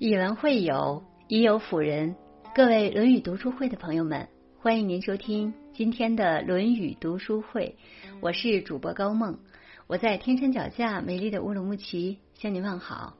以文会友，以友辅仁。各位《论语》读书会的朋友们，欢迎您收听今天的《论语》读书会。我是主播高梦，我在天山脚下美丽的乌鲁木齐向您问好。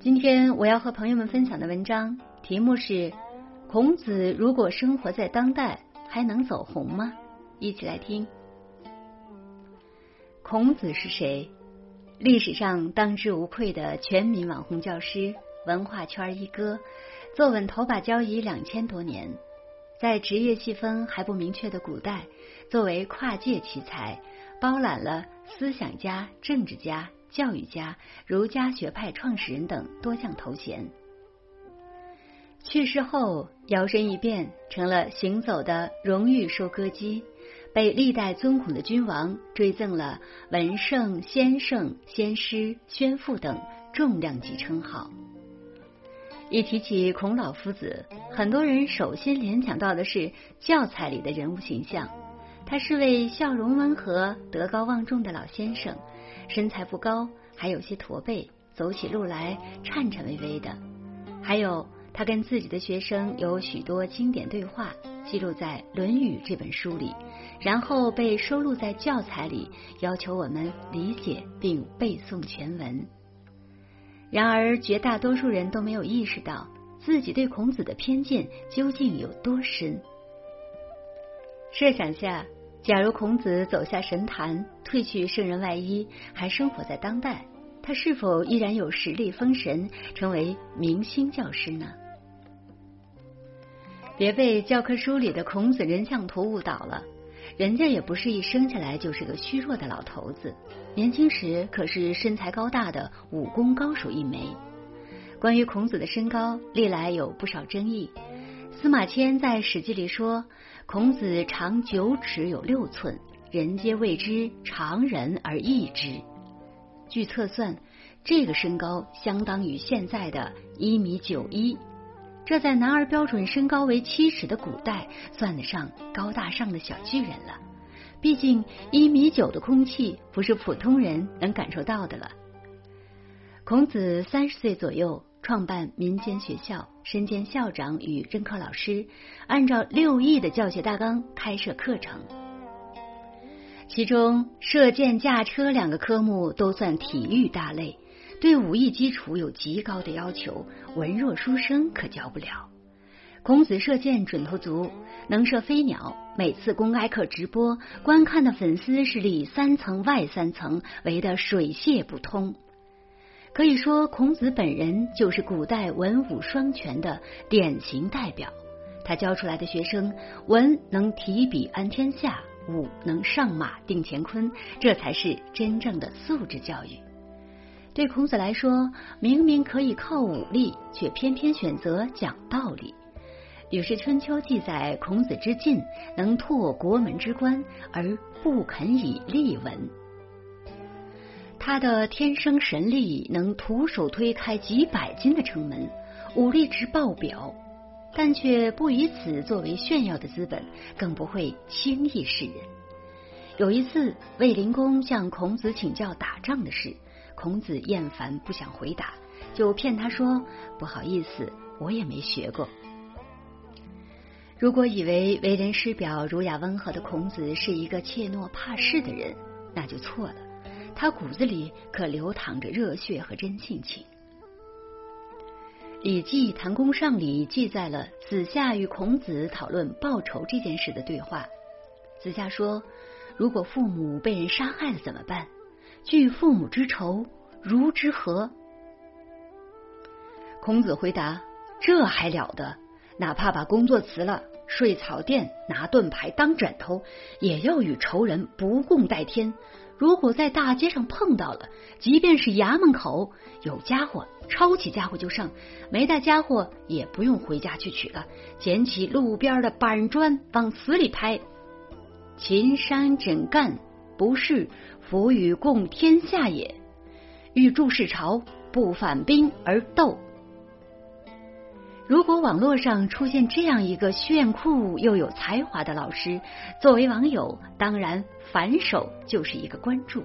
今天我要和朋友们分享的文章题目是：孔子如果生活在当代，还能走红吗？一起来听。孔子是谁？历史上当之无愧的全民网红教师。文化圈一哥，坐稳头把交椅两千多年，在职业细分还不明确的古代，作为跨界奇才，包揽了思想家、政治家、教育家、儒家学派创始人等多项头衔。去世后，摇身一变成了行走的荣誉收割机，被历代尊孔的君王追赠了文圣、先圣、先师、宣父等重量级称号。一提起孔老夫子，很多人首先联想到的是教材里的人物形象。他是位笑容温和、德高望重的老先生，身材不高，还有些驼背，走起路来颤颤巍巍的。还有他跟自己的学生有许多经典对话，记录在《论语》这本书里，然后被收录在教材里，要求我们理解并背诵全文。然而，绝大多数人都没有意识到自己对孔子的偏见究竟有多深。设想下，假如孔子走下神坛，褪去圣人外衣，还生活在当代，他是否依然有实力封神，成为明星教师呢？别被教科书里的孔子人像图误导了。人家也不是一生下来就是个虚弱的老头子，年轻时可是身材高大的武功高手一枚。关于孔子的身高，历来有不少争议。司马迁在《史记》里说，孔子长九尺有六寸，人皆谓之常人而异之。据测算，这个身高相当于现在的一米九一。这在男儿标准身高为七尺的古代，算得上高大上的小巨人了。毕竟一米九的空气不是普通人能感受到的了。孔子三十岁左右创办民间学校，身兼校长与任课老师，按照六艺的教学大纲开设课程，其中射箭、驾车两个科目都算体育大类。对武艺基础有极高的要求，文弱书生可教不了。孔子射箭准头足，能射飞鸟。每次公开课直播，观看的粉丝是里三层外三层，围得水泄不通。可以说，孔子本人就是古代文武双全的典型代表。他教出来的学生，文能提笔安天下，武能上马定乾坤，这才是真正的素质教育。对孔子来说，明明可以靠武力，却偏偏选择讲道理。《吕氏春秋》记载，孔子之进能拓国门之关，而不肯以力闻。他的天生神力能徒手推开几百斤的城门，武力值爆表，但却不以此作为炫耀的资本，更不会轻易示人。有一次，卫灵公向孔子请教打仗的事。孔子厌烦，不想回答，就骗他说：“不好意思，我也没学过。”如果以为为人师表、儒雅温和的孔子是一个怯懦怕事的人，那就错了。他骨子里可流淌着热血和真性情。《礼记·谈公上》里记载了子夏与孔子讨论报仇这件事的对话。子夏说：“如果父母被人杀害了怎么办？”惧父母之仇，如之何？孔子回答：“这还了得！哪怕把工作辞了，睡草垫，拿盾牌当枕头，也要与仇人不共戴天。如果在大街上碰到了，即便是衙门口有家伙，抄起家伙就上；没带家伙，也不用回家去取了，捡起路边的板砖往死里拍。秦山枕干，不是。”夫与共天下也，欲助世朝，不反兵而斗。如果网络上出现这样一个炫酷又有才华的老师，作为网友，当然反手就是一个关注。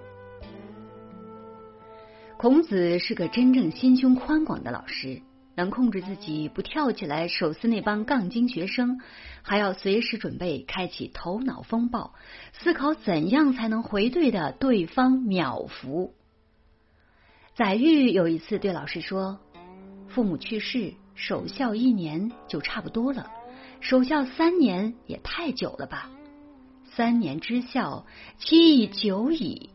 孔子是个真正心胸宽广的老师，能控制自己不跳起来手撕那帮杠精学生，还要随时准备开启头脑风暴，思考怎样才能回对的对方秒服。载玉有一次对老师说：“父母去世，守孝一年就差不多了，守孝三年也太久了吧？三年之孝，期已久矣。”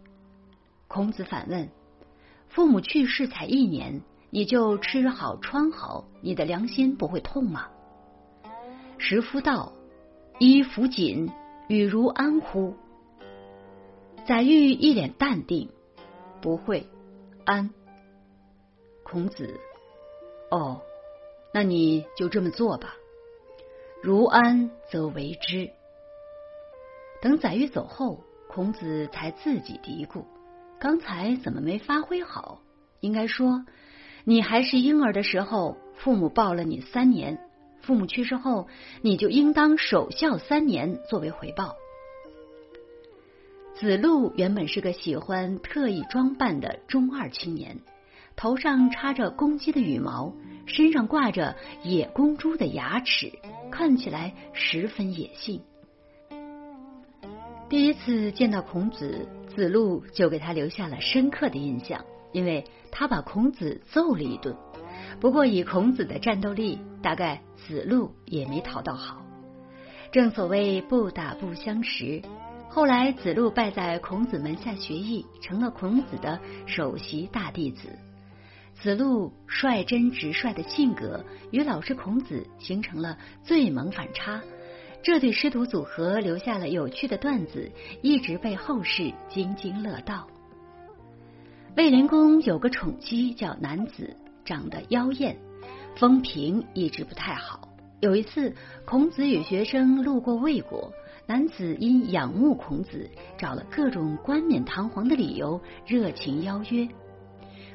孔子反问：“父母去世才一年？”你就吃好穿好，你的良心不会痛吗？时夫道：“衣服紧，与如安乎？”载玉一脸淡定：“不会安。”孔子：“哦，那你就这么做吧。如安则为之。”等载玉走后，孔子才自己嘀咕：“刚才怎么没发挥好？应该说。”你还是婴儿的时候，父母抱了你三年；父母去世后，你就应当守孝三年作为回报。子路原本是个喜欢特意装扮的中二青年，头上插着公鸡的羽毛，身上挂着野公猪的牙齿，看起来十分野性。第一次见到孔子，子路就给他留下了深刻的印象。因为他把孔子揍了一顿，不过以孔子的战斗力，大概子路也没讨到好。正所谓不打不相识。后来子路拜在孔子门下学艺，成了孔子的首席大弟子。子路率真直率的性格与老师孔子形成了最萌反差，这对师徒组合留下了有趣的段子，一直被后世津津乐道。卫灵公有个宠姬叫南子，长得妖艳，风评一直不太好。有一次，孔子与学生路过魏国，男子因仰慕孔子，找了各种冠冕堂皇的理由，热情邀约。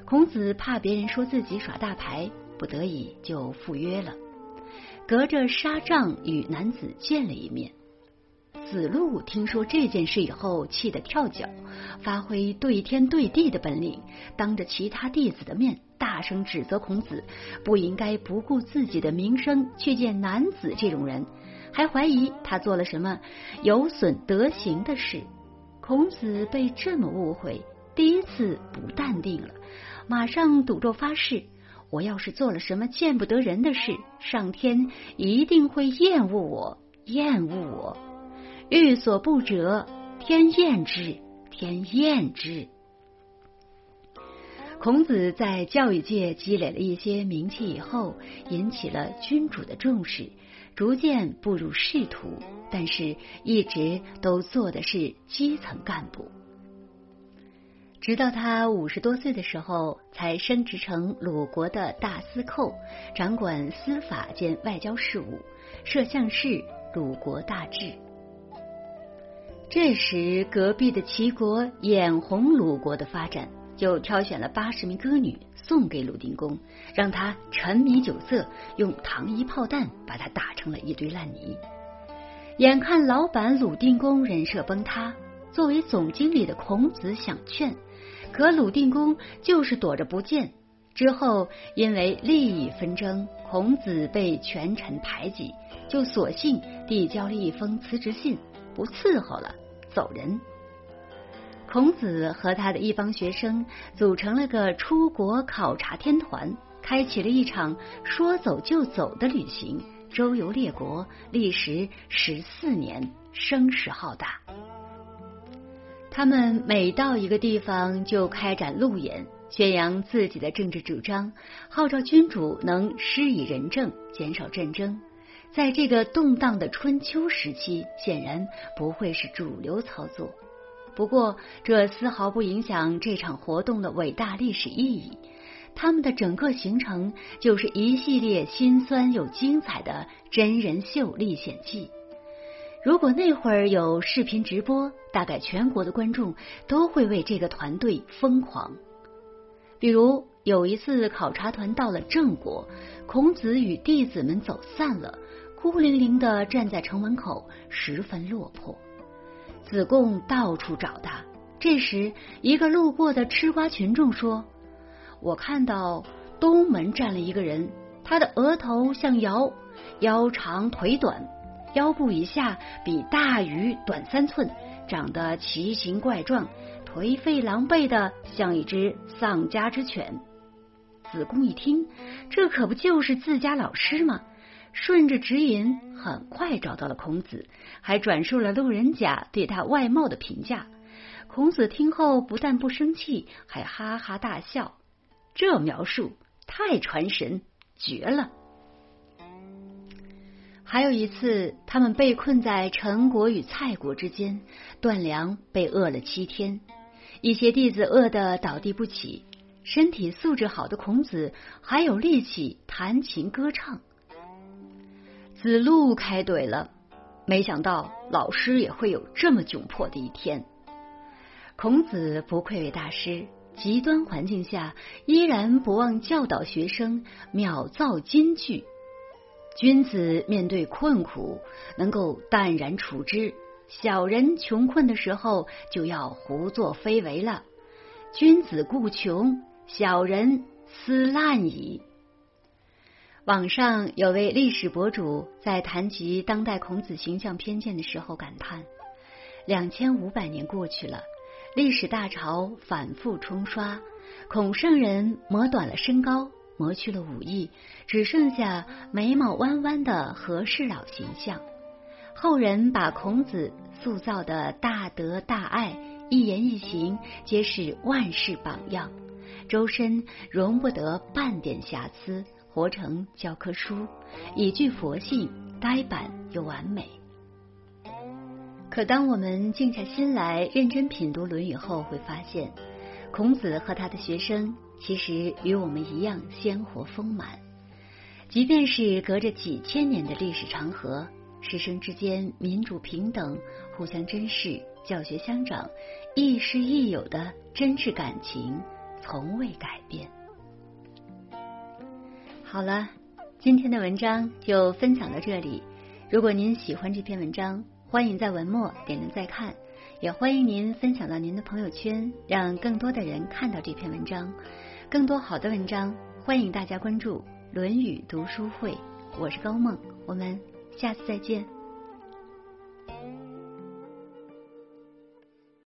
孔子怕别人说自己耍大牌，不得已就赴约了，隔着纱帐与男子见了一面。子路听说这件事以后，气得跳脚，发挥对天对地的本领，当着其他弟子的面大声指责孔子不应该不顾自己的名声去见男子这种人，还怀疑他做了什么有损德行的事。孔子被这么误会，第一次不淡定了，马上赌咒发誓：我要是做了什么见不得人的事，上天一定会厌恶我，厌恶我。欲所不折，天厌之，天厌之。孔子在教育界积累了一些名气以后，引起了君主的重视，逐渐步入仕途，但是一直都做的是基层干部。直到他五十多岁的时候，才升职成鲁国的大司寇，掌管司法兼外交事务，摄相事，鲁国大治。这时，隔壁的齐国眼红鲁国的发展，就挑选了八十名歌女送给鲁定公，让他沉迷酒色，用糖衣炮弹把他打成了一堆烂泥。眼看老板鲁定公人设崩塌，作为总经理的孔子想劝，可鲁定公就是躲着不见。之后因为利益纷争，孔子被权臣排挤，就索性递交了一封辞职信。不伺候了，走人。孔子和他的一帮学生组成了个出国考察天团，开启了一场说走就走的旅行，周游列国，历时十四年，声势浩大。他们每到一个地方就开展路演，宣扬自己的政治主张，号召君主能施以仁政，减少战争。在这个动荡的春秋时期，显然不会是主流操作。不过，这丝毫不影响这场活动的伟大历史意义。他们的整个行程就是一系列心酸又精彩的真人秀历险记。如果那会儿有视频直播，大概全国的观众都会为这个团队疯狂。比如有一次考察团到了郑国，孔子与弟子们走散了。孤零零的站在城门口，十分落魄。子贡到处找他。这时，一个路过的吃瓜群众说：“我看到东门站了一个人，他的额头像尧，腰长腿短，腰部以下比大鱼短三寸，长得奇形怪状，颓废狼狈的像一只丧家之犬。子贡一听，这可不就是自家老师吗？顺着指引，很快找到了孔子，还转述了路人甲对他外貌的评价。孔子听后不但不生气，还哈哈大笑。这描述太传神，绝了！还有一次，他们被困在陈国与蔡国之间，断粮被饿了七天，一些弟子饿得倒地不起。身体素质好的孔子还有力气弹琴歌唱。子路开怼了，没想到老师也会有这么窘迫的一天。孔子不愧为大师，极端环境下依然不忘教导学生，秒造金句。君子面对困苦，能够淡然处之；小人穷困的时候，就要胡作非为了。君子固穷。小人思滥矣。网上有位历史博主在谈及当代孔子形象偏见的时候感叹：两千五百年过去了，历史大潮反复冲刷，孔圣人磨短了身高，磨去了武艺，只剩下眉毛弯弯的和事佬形象。后人把孔子塑造的大德大爱，一言一行皆是万世榜样。周身容不得半点瑕疵，活成教科书，以具佛性，呆板又完美。可当我们静下心来认真品读《论语》后，会发现，孔子和他的学生其实与我们一样鲜活丰满。即便是隔着几千年的历史长河，师生之间民主平等，互相珍视，教学相长，亦师亦友的真挚感情。从未改变。好了，今天的文章就分享到这里。如果您喜欢这篇文章，欢迎在文末点亮再看，也欢迎您分享到您的朋友圈，让更多的人看到这篇文章。更多好的文章，欢迎大家关注《论语读书会》。我是高梦，我们下次再见。